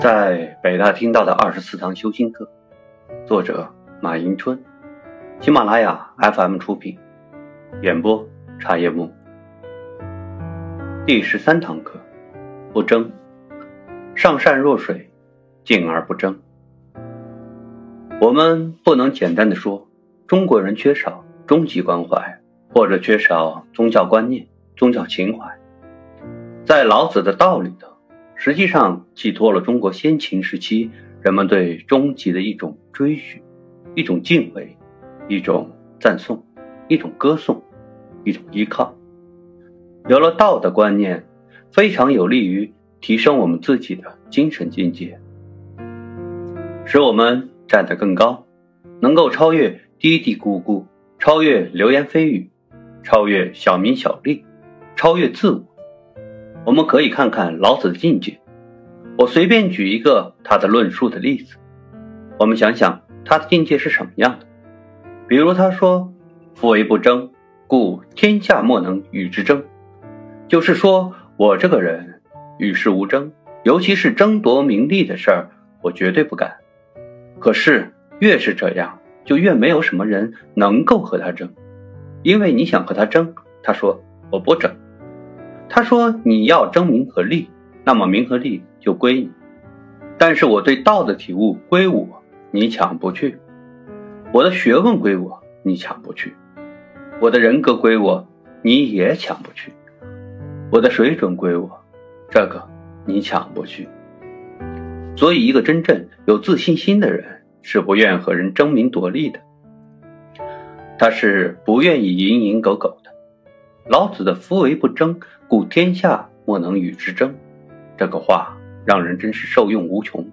在北大听到的二十四堂修心课，作者马迎春，喜马拉雅 FM 出品，演播茶叶木。第十三堂课，不争，上善若水，静而不争。我们不能简单的说中国人缺少终极关怀，或者缺少宗教观念、宗教情怀，在老子的道理的。实际上寄托了中国先秦时期人们对终极的一种追寻、一种敬畏、一种赞颂、一种歌颂、一种依靠。有了道的观念，非常有利于提升我们自己的精神境界，使我们站得更高，能够超越嘀嘀咕咕，超越流言蜚语，超越小名小利，超越自我。我们可以看看老子的境界。我随便举一个他的论述的例子，我们想想他的境界是什么样的。比如他说：“夫为不争，故天下莫能与之争。”就是说我这个人与世无争，尤其是争夺名利的事儿，我绝对不干。可是越是这样，就越没有什么人能够和他争，因为你想和他争，他说我不争。他说：“你要争名和利，那么名和利就归你；但是我对道的体悟归我，你抢不去；我的学问归我，你抢不去；我的人格归我，你也抢不去；我的水准归我，这个你抢不去。所以，一个真正有自信心的人是不愿和人争名夺利的，他是不愿意蝇营狗苟的。”老子的“夫为不争，故天下莫能与之争”，这个话让人真是受用无穷。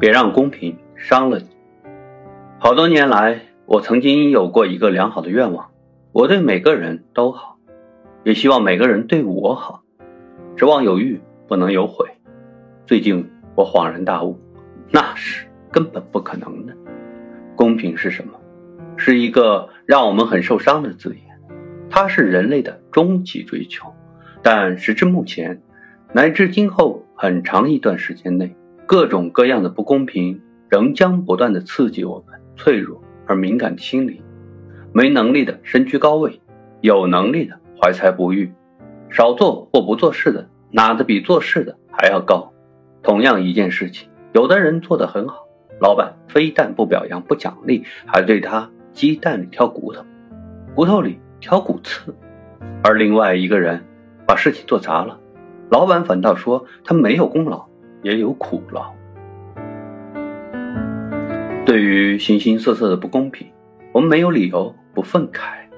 别让公平伤了你。好多年来，我曾经有过一个良好的愿望：我对每个人都好，也希望每个人对我好。指望有欲，不能有悔。最近我恍然大悟，那是根本不可能的。公平是什么？是一个让我们很受伤的字眼。它是人类的终极追求，但时至目前，乃至今后很长一段时间内，各种各样的不公平仍将不断的刺激我们脆弱而敏感的心灵。没能力的身居高位，有能力的怀才不遇，少做或不做事的拿的比做事的还要高。同样一件事情，有的人做得很好，老板非但不表扬不奖励，还对他鸡蛋里挑骨头，骨头里。挑骨刺，而另外一个人把事情做砸了，老板反倒说他没有功劳，也有苦劳。对于形形色色的不公平，我们没有理由不愤慨，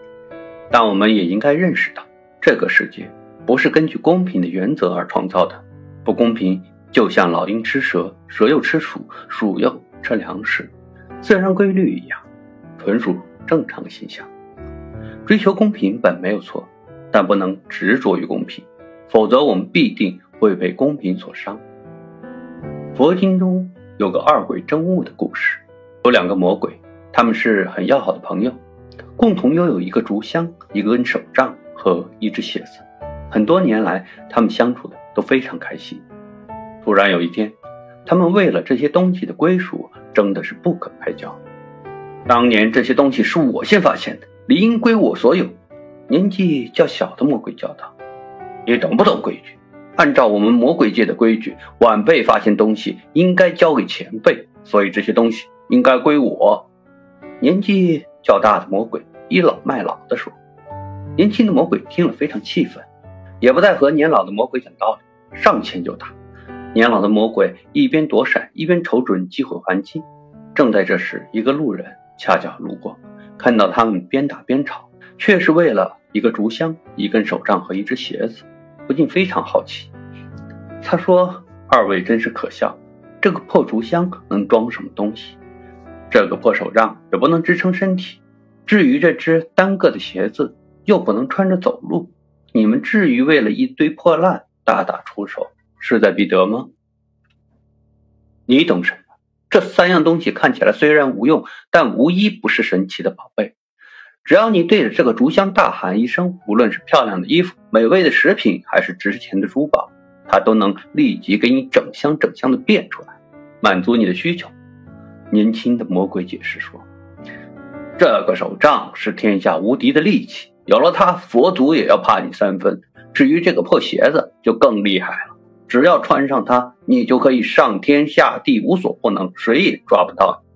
但我们也应该认识到，这个世界不是根据公平的原则而创造的。不公平就像老鹰吃蛇，蛇又吃鼠，鼠又吃粮食，自然规律一样，纯属正常现象。追求公平本没有错，但不能执着于公平，否则我们必定会被公平所伤。佛经中有个二鬼争物的故事，有两个魔鬼，他们是很要好的朋友，共同拥有一个竹箱、一根手杖和一只鞋子。很多年来，他们相处的都非常开心。突然有一天，他们为了这些东西的归属争的是不可开交。当年这些东西是我先发现的。理应归我所有。年纪较小的魔鬼叫道：“你懂不懂规矩？按照我们魔鬼界的规矩，晚辈发现东西应该交给前辈，所以这些东西应该归我。”年纪较大的魔鬼倚老卖老的说。年轻的魔鬼听了非常气愤，也不再和年老的魔鬼讲道理，上前就打。年老的魔鬼一边躲闪，一边瞅准机会还击。正在这时，一个路人恰巧路过。看到他们边打边吵，却是为了一个竹箱、一根手杖和一只鞋子，不禁非常好奇。他说：“二位真是可笑，这个破竹箱能装什么东西？这个破手杖也不能支撑身体。至于这只单个的鞋子，又不能穿着走路。你们至于为了一堆破烂大打出手，势在必得吗？你懂什么？”这三样东西看起来虽然无用，但无一不是神奇的宝贝。只要你对着这个竹箱大喊一声，无论是漂亮的衣服、美味的食品，还是值钱的珠宝，它都能立即给你整箱整箱的变出来，满足你的需求。年轻的魔鬼解释说：“这个手杖是天下无敌的利器，有了它，佛祖也要怕你三分。至于这个破鞋子，就更厉害了。只要穿上它，你就可以上天下地无所不能，谁也抓不到你。”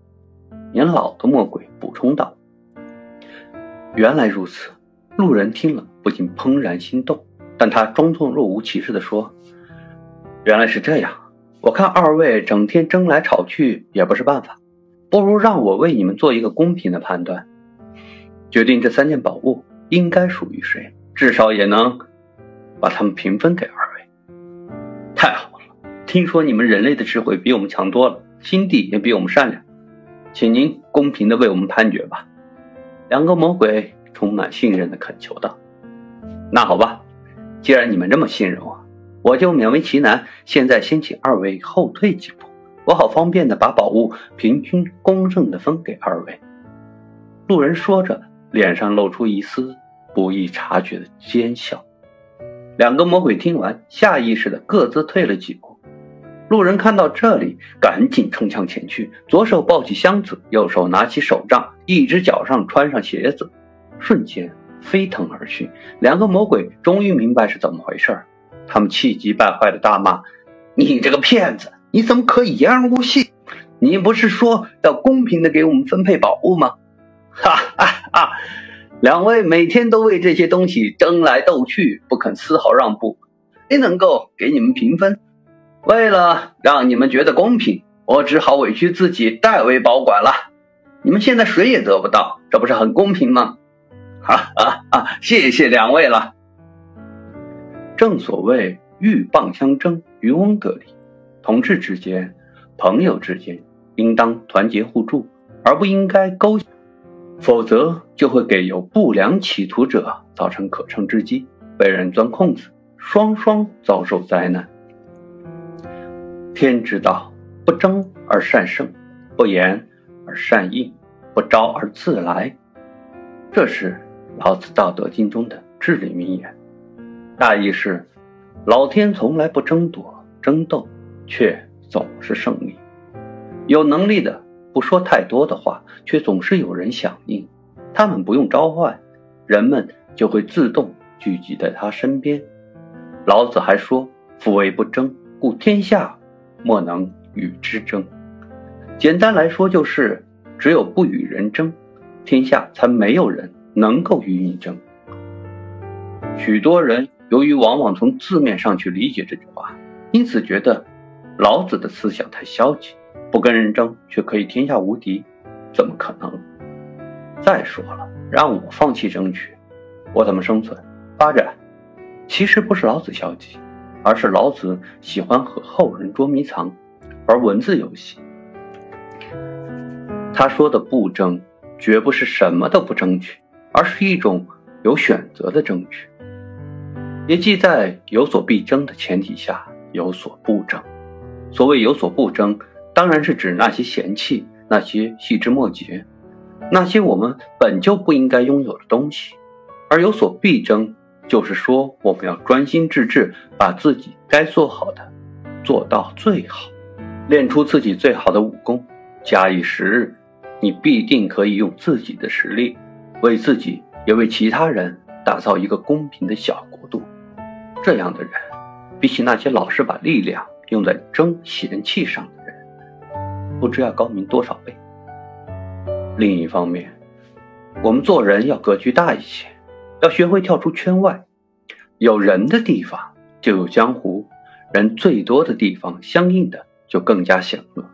年老的魔鬼补充道：“原来如此。”路人听了不禁怦然心动，但他装作若无其事地说：“原来是这样，我看二位整天争来吵去也不是办法。”不如让我为你们做一个公平的判断，决定这三件宝物应该属于谁，至少也能把它们平分给二位。太好了，听说你们人类的智慧比我们强多了，心地也比我们善良，请您公平的为我们判决吧。两个魔鬼充满信任的恳求道：“那好吧，既然你们这么信任我，我就勉为其难，现在先请二位后退几步。”我好方便的把宝物平均公正的分给二位。路人说着，脸上露出一丝不易察觉的奸笑。两个魔鬼听完，下意识的各自退了几步。路人看到这里，赶紧冲向前去，左手抱起箱子，右手拿起手杖，一只脚上穿上鞋子，瞬间飞腾而去。两个魔鬼终于明白是怎么回事他们气急败坏的大骂：“你这个骗子！”你怎么可以言而无信？你不是说要公平的给我们分配宝物吗？哈哈哈！两位每天都为这些东西争来斗去，不肯丝毫让步，谁能够给你们平分。为了让你们觉得公平，我只好委屈自己代为保管了。你们现在谁也得不到，这不是很公平吗？哈哈哈！谢谢两位了。正所谓鹬蚌相争，渔翁得利。同志之间、朋友之间，应当团结互助，而不应该勾，否则就会给有不良企图者造成可乘之机，被人钻空子，双双遭受灾难。天之道，不争而善胜，不言而善应，不招而自来。这是老子《道德经》中的至理名言，大意是：老天从来不争夺、争斗。却总是胜利。有能力的不说太多的话，却总是有人响应。他们不用召唤，人们就会自动聚集在他身边。老子还说：“夫为不争，故天下莫能与之争。”简单来说，就是只有不与人争，天下才没有人能够与你争。许多人由于往往从字面上去理解这句话，因此觉得。老子的思想太消极，不跟人争却可以天下无敌，怎么可能？再说了，让我放弃争取，我怎么生存发展？其实不是老子消极，而是老子喜欢和后人捉迷藏，玩文字游戏。他说的不争，绝不是什么都不争取，而是一种有选择的争取，也即在有所必争的前提下有所不争。所谓有所不争，当然是指那些嫌弃、那些细枝末节、那些我们本就不应该拥有的东西；而有所必争，就是说我们要专心致志，把自己该做好的做到最好，练出自己最好的武功。假以时日，你必定可以用自己的实力，为自己也为其他人打造一个公平的小国度。这样的人，比起那些老是把力量。用在争嫌弃上的，不知要高明多少倍。另一方面，我们做人要格局大一些，要学会跳出圈外。有人的地方就有江湖，人最多的地方，相应的就更加险恶。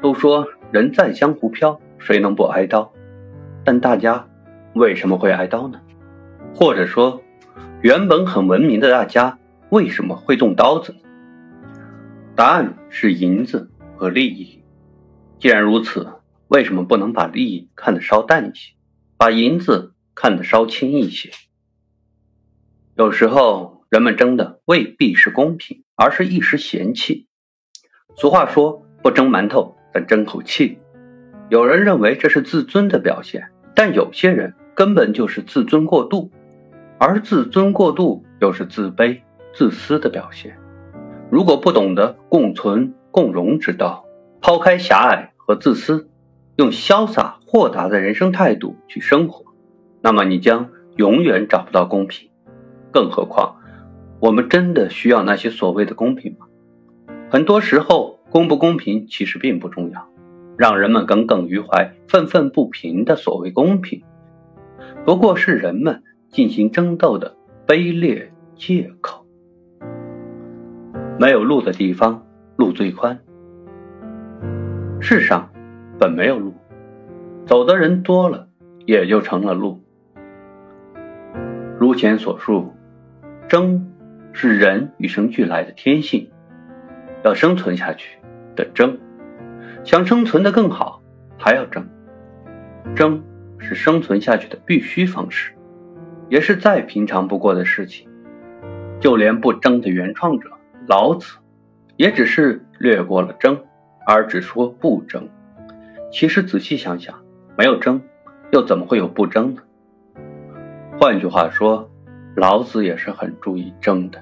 都说人在江湖飘，谁能不挨刀？但大家为什么会挨刀呢？或者说，原本很文明的大家为什么会动刀子？答案是银子和利益。既然如此，为什么不能把利益看得稍淡一些，把银子看得稍轻一些？有时候人们争的未必是公平，而是一时嫌弃。俗话说：“不争馒头，但争口气。”有人认为这是自尊的表现，但有些人根本就是自尊过度，而自尊过度又是自卑、自私的表现。如果不懂得共存共荣之道，抛开狭隘和自私，用潇洒豁达的人生态度去生活，那么你将永远找不到公平。更何况，我们真的需要那些所谓的公平吗？很多时候，公不公平其实并不重要，让人们耿耿于怀、愤愤不平的所谓公平，不过是人们进行争斗的卑劣借口。没有路的地方，路最宽。世上本没有路，走的人多了，也就成了路。如前所述。争是人与生俱来的天性，要生存下去的争，想生存的更好还要争，争是生存下去的必须方式，也是再平常不过的事情。就连不争的原创者老子，也只是略过了争，而只说不争。其实仔细想想，没有争，又怎么会有不争呢？换句话说。老子也是很注意争的，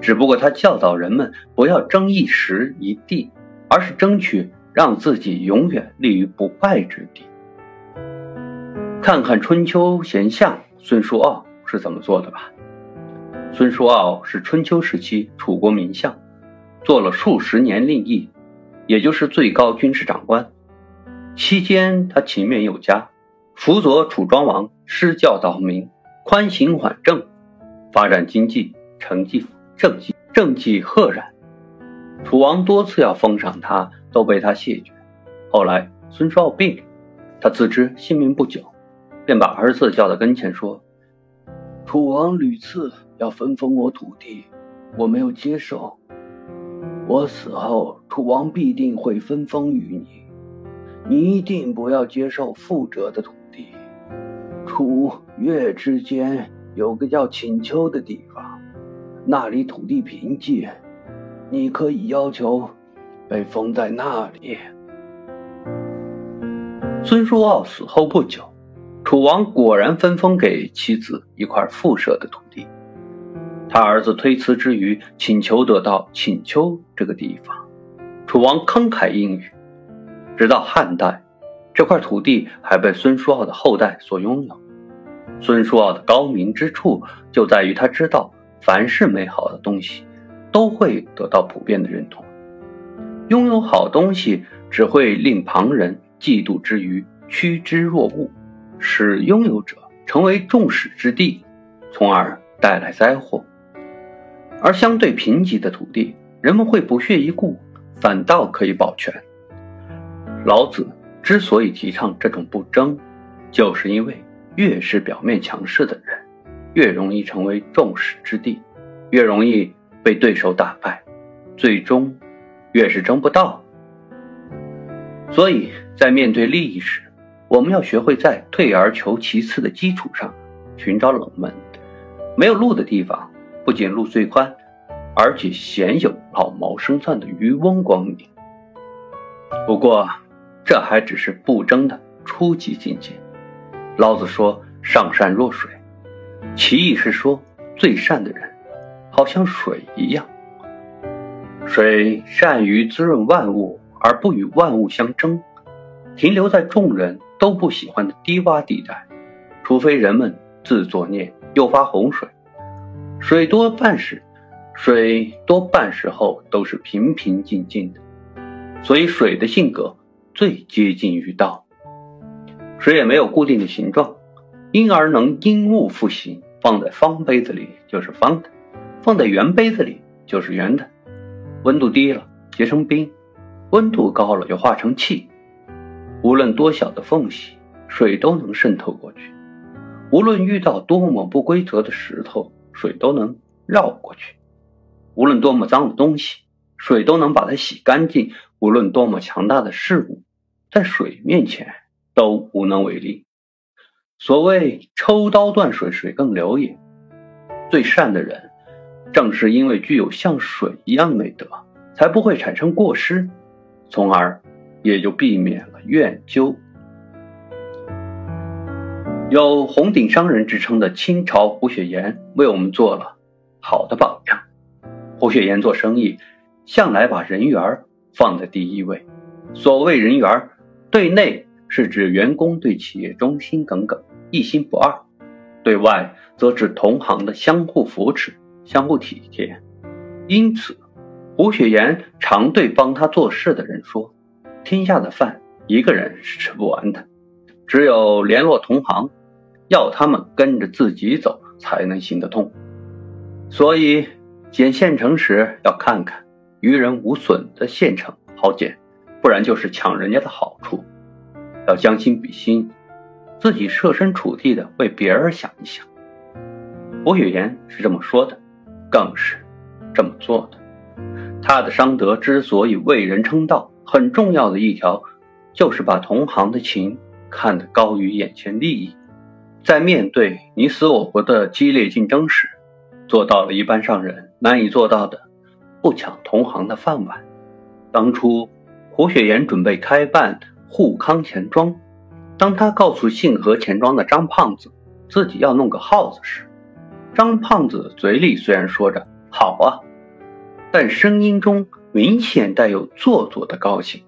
只不过他教导人们不要争一时一地，而是争取让自己永远立于不败之地。看看春秋贤相孙叔敖是怎么做的吧。孙叔敖是春秋时期楚国名相，做了数十年令尹，也就是最高军事长官。期间他勤勉有加，辅佐楚庄王施教导民，宽刑缓政。发展经济，成绩政绩政绩赫然。楚王多次要封赏他，都被他谢绝。后来孙叔敖病，他自知性命不久，便把儿子叫到跟前说：“楚王屡次要分封我土地，我没有接受。我死后，楚王必定会分封于你，你一定不要接受富者的土地。楚越之间。”有个叫请丘的地方，那里土地贫瘠，你可以要求被封在那里。孙叔敖死后不久，楚王果然分封给妻子一块富庶的土地。他儿子推辞之余，请求得到请丘这个地方。楚王慷慨应允。直到汉代，这块土地还被孙叔敖的后代所拥有。孙叔敖的高明之处就在于他知道，凡是美好的东西，都会得到普遍的认同。拥有好东西只会令旁人嫉妒之余趋之若鹜，使拥有者成为众矢之的，从而带来灾祸。而相对贫瘠的土地，人们会不屑一顾，反倒可以保全。老子之所以提倡这种不争，就是因为。越是表面强势的人，越容易成为众矢之的，越容易被对手打败，最终越是争不到。所以在面对利益时，我们要学会在退而求其次的基础上寻找冷门。没有路的地方，不仅路最宽，而且鲜有老谋深算的渔翁光临。不过，这还只是不争的初级境界。老子说：“上善若水”，其意是说，最善的人，好像水一样。水善于滋润万物，而不与万物相争，停留在众人都不喜欢的低洼地带。除非人们自作孽，诱发洪水，水多半时，水多半时候都是平平静静的。所以，水的性格最接近于道。水也没有固定的形状，因而能因物复形。放在方杯子里就是方的，放在圆杯子里就是圆的。温度低了结成冰，温度高了就化成气。无论多小的缝隙，水都能渗透过去；无论遇到多么不规则的石头，水都能绕过去；无论多么脏的东西，水都能把它洗干净；无论多么强大的事物，在水面前。都无能为力。所谓抽刀断水，水更流也。最善的人，正是因为具有像水一样美德，才不会产生过失，从而也就避免了怨纠。有红顶商人之称的清朝胡雪岩，为我们做了好的榜样。胡雪岩做生意，向来把人缘放在第一位。所谓人缘，对内是指员工对企业忠心耿耿、一心不二；对外则指同行的相互扶持、相互体贴。因此，胡雪岩常对帮他做事的人说：“天下的饭一个人是吃不完的，只有联络同行，要他们跟着自己走，才能行得通。所以，捡现成时要看看于人无损的现成好捡。”不然就是抢人家的好处，要将心比心，自己设身处地的为别人想一想。胡雪岩是这么说的，更是这么做的。他的商德之所以为人称道，很重要的一条，就是把同行的情看得高于眼前利益，在面对你死我活的激烈竞争时，做到了一般上人难以做到的，不抢同行的饭碗。当初。胡雪岩准备开办沪康钱庄，当他告诉信和钱庄的张胖子自己要弄个号子时，张胖子嘴里虽然说着“好啊”，但声音中明显带有做作的高兴。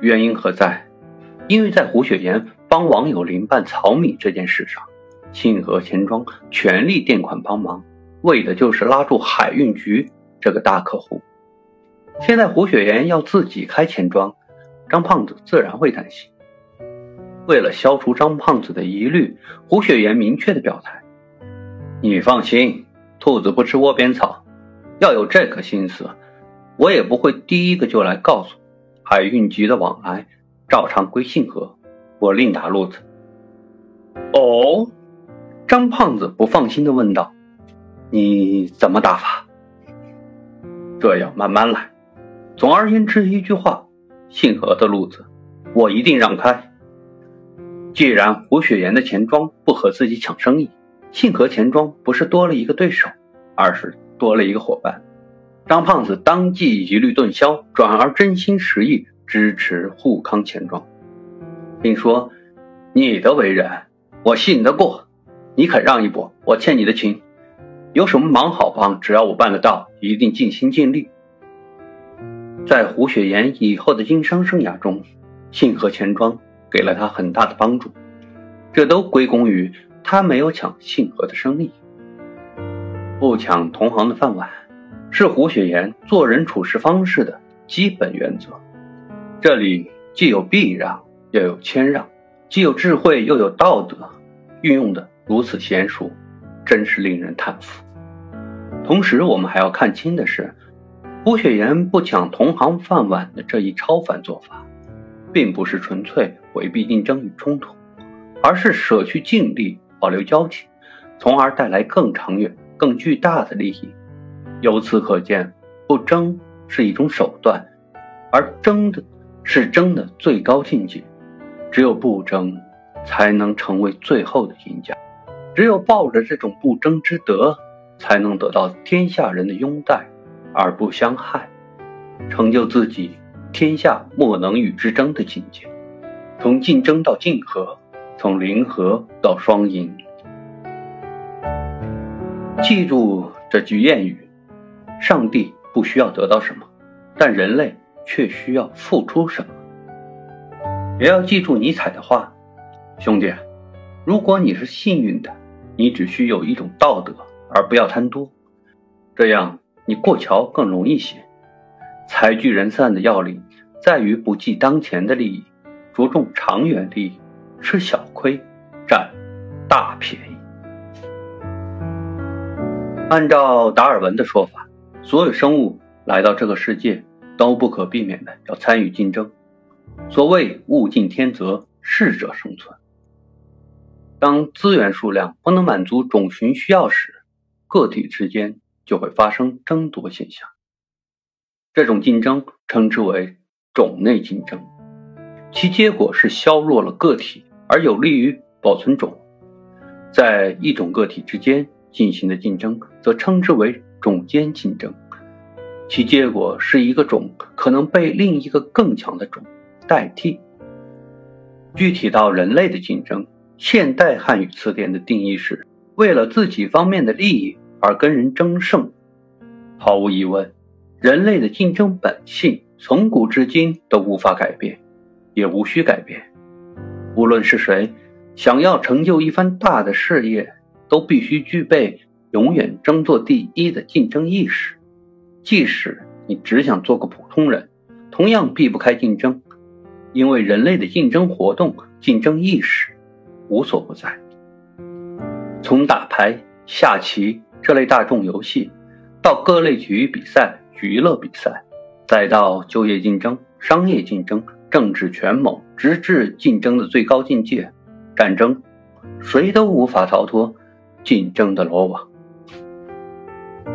原因何在？因为在胡雪岩帮王有林办草米这件事上，信和钱庄全力垫款帮忙，为的就是拉住海运局这个大客户。现在胡雪岩要自己开钱庄，张胖子自然会担心。为了消除张胖子的疑虑，胡雪岩明确的表态：“你放心，兔子不吃窝边草。要有这颗心思，我也不会第一个就来告诉。海运局的往来照常归信和，我另打路子。”哦，张胖子不放心的问道：“你怎么打法？这要慢慢来。”总而言之，一句话，信和的路子，我一定让开。既然胡雪岩的钱庄不和自己抢生意，信和钱庄不是多了一个对手，而是多了一个伙伴。张胖子当即疑虑顿消，转而真心实意支持沪康钱庄，并说：“你的为人，我信得过。你肯让一步，我欠你的情。有什么忙好帮，只要我办得到，一定尽心尽力。”在胡雪岩以后的经商生涯中，信和钱庄给了他很大的帮助，这都归功于他没有抢信和的生意。不抢同行的饭碗，是胡雪岩做人处事方式的基本原则。这里既有避让，又有谦让，既有智慧，又有道德，运用的如此娴熟，真是令人叹服。同时，我们还要看清的是。胡雪岩不抢同行饭碗的这一超凡做法，并不是纯粹回避竞争与冲突，而是舍去尽力保留交情，从而带来更长远、更巨大的利益。由此可见，不争是一种手段，而争的是争的最高境界。只有不争，才能成为最后的赢家。只有抱着这种不争之德，才能得到天下人的拥戴。而不相害，成就自己天下莫能与之争的境界。从竞争到竞合，从零和到双赢。记住这句谚语：上帝不需要得到什么，但人类却需要付出什么。也要记住尼采的话：兄弟，如果你是幸运的，你只需有一种道德，而不要贪多，这样。你过桥更容易些。财聚人散的要领在于不计当前的利益，着重长远利益，吃小亏，占大便宜。按照达尔文的说法，所有生物来到这个世界都不可避免的要参与竞争。所谓物竞天择，适者生存。当资源数量不能满足种群需要时，个体之间。就会发生争夺现象，这种竞争称之为种内竞争，其结果是削弱了个体，而有利于保存种。在一种个体之间进行的竞争，则称之为种间竞争，其结果是一个种可能被另一个更强的种代替。具体到人类的竞争，现代汉语词典的定义是为了自己方面的利益。而跟人争胜，毫无疑问，人类的竞争本性从古至今都无法改变，也无需改变。无论是谁，想要成就一番大的事业，都必须具备永远争做第一的竞争意识。即使你只想做个普通人，同样避不开竞争，因为人类的竞争活动、竞争意识无所不在。从打牌、下棋这类大众游戏，到各类体育比赛、娱乐比赛，再到就业竞争、商业竞争。政治权谋，直至竞争的最高境界——战争，谁都无法逃脱竞争的罗网。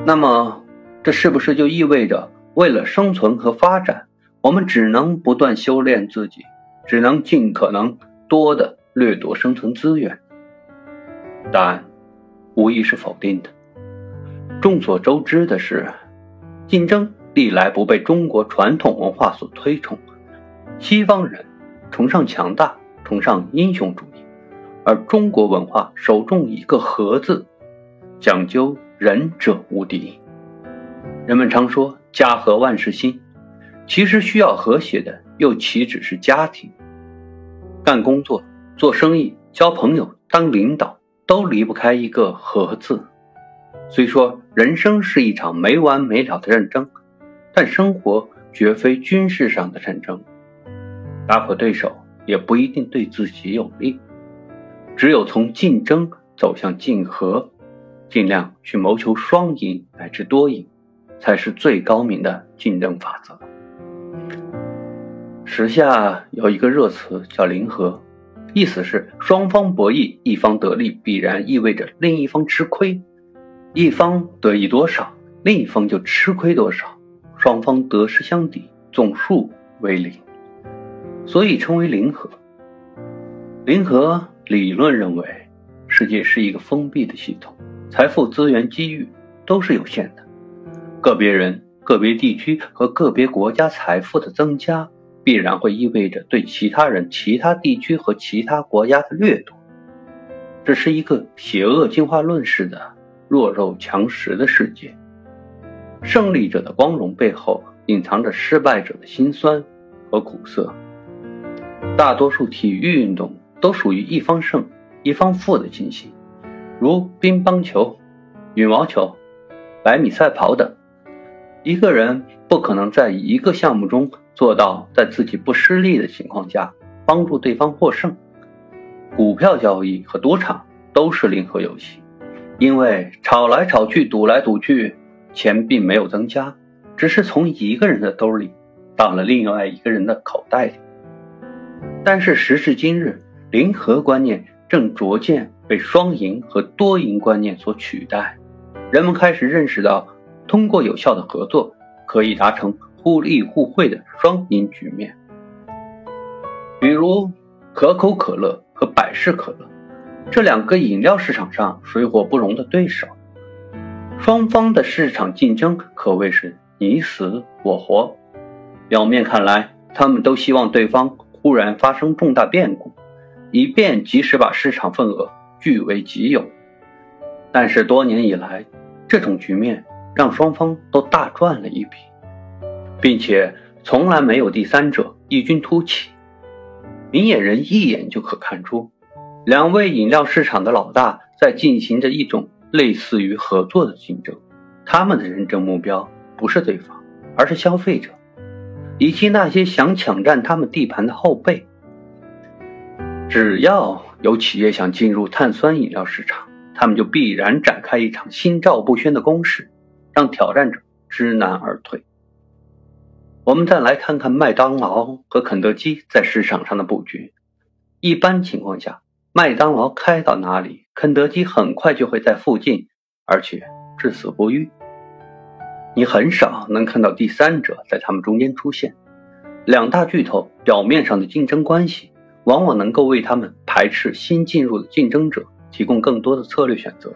那么，这是不是就意味着，为了生存和发展，我们只能不断修炼自己，只能尽可能多的掠夺生存资源？答案无疑是否定的。众所周知的是，竞争历来不被中国传统文化所推崇。西方人崇尚强大，崇尚英雄主义，而中国文化首重一个“和”字，讲究仁者无敌。人们常说“家和万事兴”，其实需要和谐的又岂止是家庭？干工作、做生意、交朋友、当领导，都离不开一个“和”字。虽说人生是一场没完没了的战争，但生活绝非军事上的战争。打破对手也不一定对自己有利，只有从竞争走向竞合，尽量去谋求双赢乃至多赢，才是最高明的竞争法则。时下有一个热词叫“零和”，意思是双方博弈，一方得利必然意味着另一方吃亏，一方得益多少，另一方就吃亏多少，双方得失相抵，总数为零。所以称为零和。零和理论认为，世界是一个封闭的系统，财富、资源、机遇都是有限的。个别人、个别地区和个别国家财富的增加，必然会意味着对其他人、其他地区和其他国家的掠夺。这是一个邪恶进化论式的弱肉强食的世界。胜利者的光荣背后，隐藏着失败者的辛酸和苦涩。大多数体育运动都属于一方胜、一方负的进行，如乒乓球、羽毛球、百米赛跑等。一个人不可能在一个项目中做到在自己不失利的情况下帮助对方获胜。股票交易和赌场都是零和游戏，因为炒来炒去、赌来赌去，钱并没有增加，只是从一个人的兜里到了另外一个人的口袋里。但是时至今日，零和观念正逐渐被双赢和多赢观念所取代。人们开始认识到，通过有效的合作，可以达成互利互惠的双赢局面。比如，可口可乐和百事可乐这两个饮料市场上水火不容的对手，双方的市场竞争可谓是你死我活。表面看来，他们都希望对方。忽然发生重大变故，以便及时把市场份额据为己有。但是多年以来，这种局面让双方都大赚了一笔，并且从来没有第三者异军突起。明眼人一眼就可看出，两位饮料市场的老大在进行着一种类似于合作的竞争。他们的认证目标不是对方，而是消费者。以及那些想抢占他们地盘的后辈，只要有企业想进入碳酸饮料市场，他们就必然展开一场心照不宣的攻势，让挑战者知难而退。我们再来看看麦当劳和肯德基在市场上的布局。一般情况下，麦当劳开到哪里，肯德基很快就会在附近，而且至死不渝。你很少能看到第三者在他们中间出现。两大巨头表面上的竞争关系，往往能够为他们排斥新进入的竞争者提供更多的策略选择，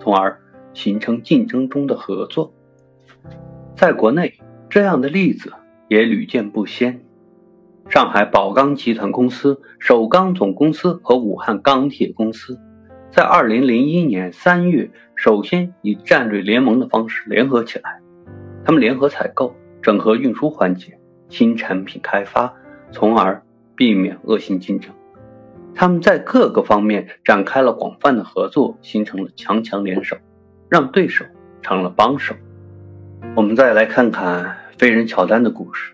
从而形成竞争中的合作。在国内，这样的例子也屡见不鲜。上海宝钢集团公司、首钢总公司和武汉钢铁公司，在2001年3月首先以战略联盟的方式联合起来。他们联合采购、整合运输环节、新产品开发，从而避免恶性竞争。他们在各个方面展开了广泛的合作，形成了强强联手，让对手成了帮手。我们再来看看飞人乔丹的故事。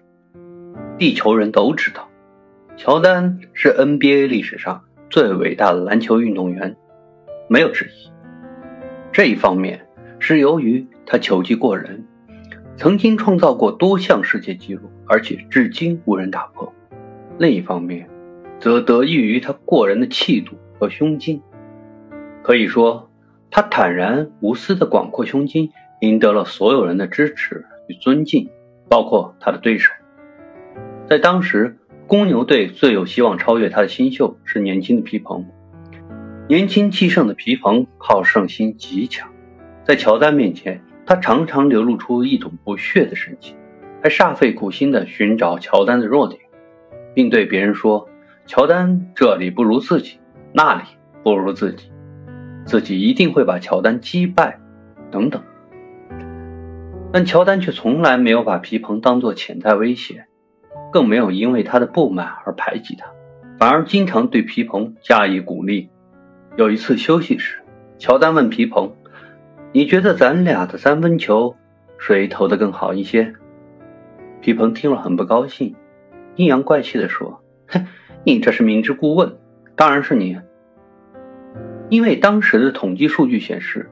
地球人都知道，乔丹是 NBA 历史上最伟大的篮球运动员，没有之一。这一方面是由于他球技过人，曾经创造过多项世界纪录，而且至今无人打破；另一方面，则得益于他过人的气度和胸襟。可以说，他坦然无私的广阔胸襟赢得了所有人的支持与尊敬，包括他的对手。在当时，公牛队最有希望超越他的新秀是年轻的皮蓬。年轻气盛的皮蓬好胜心极强，在乔丹面前，他常常流露出一种不屑的神情，还煞费苦心地寻找乔丹的弱点，并对别人说。乔丹这里不如自己，那里不如自己，自己一定会把乔丹击败，等等。但乔丹却从来没有把皮蓬当作潜在威胁，更没有因为他的不满而排挤他，反而经常对皮蓬加以鼓励。有一次休息时，乔丹问皮蓬：“你觉得咱俩的三分球谁投的更好一些？”皮蓬听了很不高兴，阴阳怪气地说：“ 哼。”你这是明知故问，当然是你。因为当时的统计数据显示，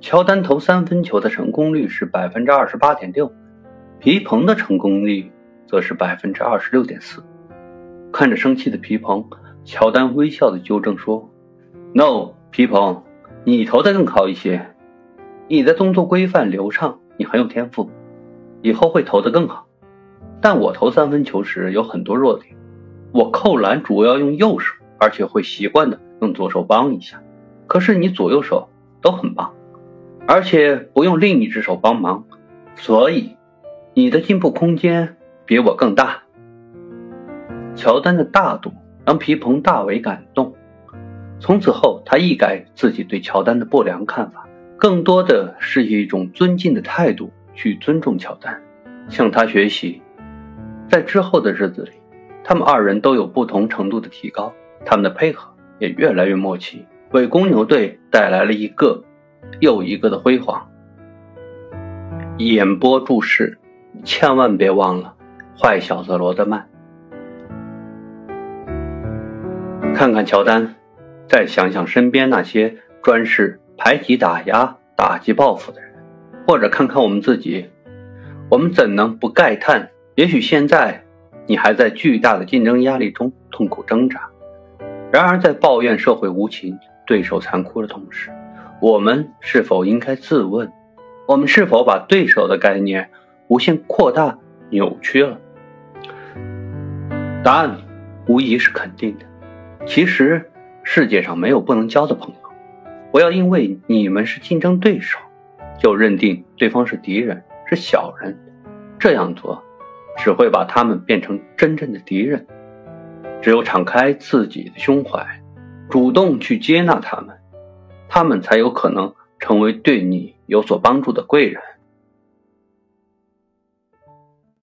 乔丹投三分球的成功率是百分之二十八点六，皮蓬的成功率则是百分之二十六点四。看着生气的皮蓬，乔丹微笑的纠正说：“No，皮蓬，你投的更好一些。你的动作规范流畅，你很有天赋，以后会投的更好。但我投三分球时有很多弱点。”我扣篮主要用右手，而且会习惯的用左手帮一下。可是你左右手都很棒，而且不用另一只手帮忙，所以你的进步空间比我更大。乔丹的大度让皮蓬大为感动，从此后他一改自己对乔丹的不良看法，更多的是以一种尊敬的态度去尊重乔丹，向他学习。在之后的日子里。他们二人都有不同程度的提高，他们的配合也越来越默契，为公牛队带来了一个又一个的辉煌。演播注释：千万别忘了坏小子罗德曼。看看乔丹，再想想身边那些专事排挤、打压、打击、报复的人，或者看看我们自己，我们怎能不慨叹？也许现在。你还在巨大的竞争压力中痛苦挣扎，然而在抱怨社会无情、对手残酷的同时，我们是否应该自问：我们是否把对手的概念无限扩大、扭曲了？答案无疑是肯定的。其实世界上没有不能交的朋友，不要因为你们是竞争对手，就认定对方是敌人、是小人。这样做。只会把他们变成真正的敌人。只有敞开自己的胸怀，主动去接纳他们，他们才有可能成为对你有所帮助的贵人。